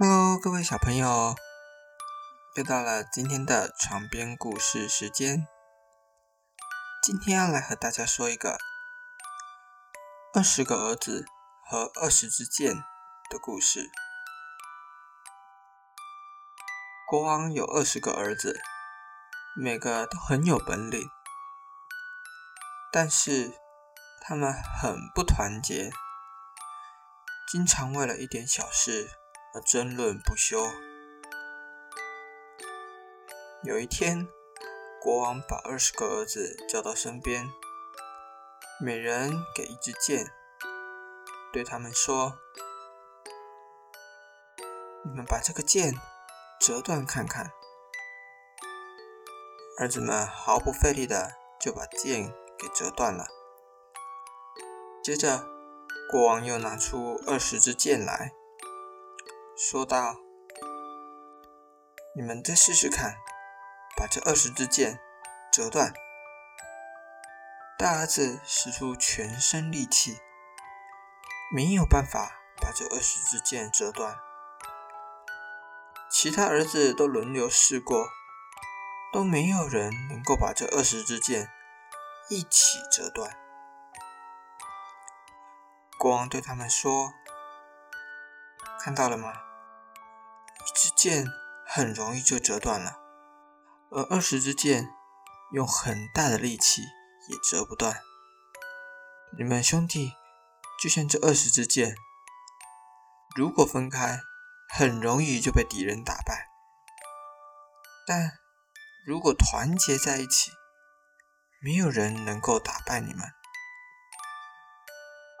Hello，各位小朋友，又到了今天的床边故事时间。今天要来和大家说一个二十个儿子和二十支箭的故事。国王有二十个儿子，每个都很有本领，但是他们很不团结，经常为了一点小事而争论不休。有一天，国王把二十个儿子叫到身边，每人给一支箭，对他们说：“你们把这个箭折断看看。”儿子们毫不费力的就把箭给折断了。接着，国王又拿出二十支箭来，说道：“你们再试试看。”把这二十支箭折断。大儿子使出全身力气，没有办法把这二十支箭折断。其他儿子都轮流试过，都没有人能够把这二十支箭一起折断。国王对他们说：“看到了吗？一支箭很容易就折断了。”而二十支箭用很大的力气也折不断。你们兄弟就像这二十支箭，如果分开，很容易就被敌人打败；但如果团结在一起，没有人能够打败你们。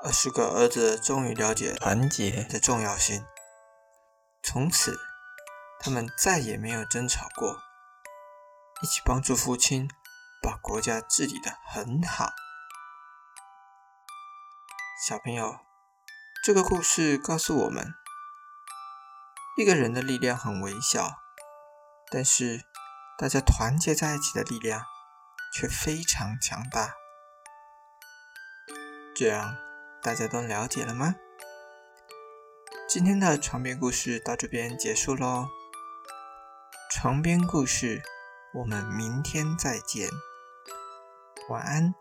二十个儿子终于了解团结的重要性，从此他们再也没有争吵过。一起帮助父亲把国家治理的很好。小朋友，这个故事告诉我们，一个人的力量很微小，但是大家团结在一起的力量却非常强大。这样大家都了解了吗？今天的床边故事到这边结束喽。床边故事。我们明天再见，晚安。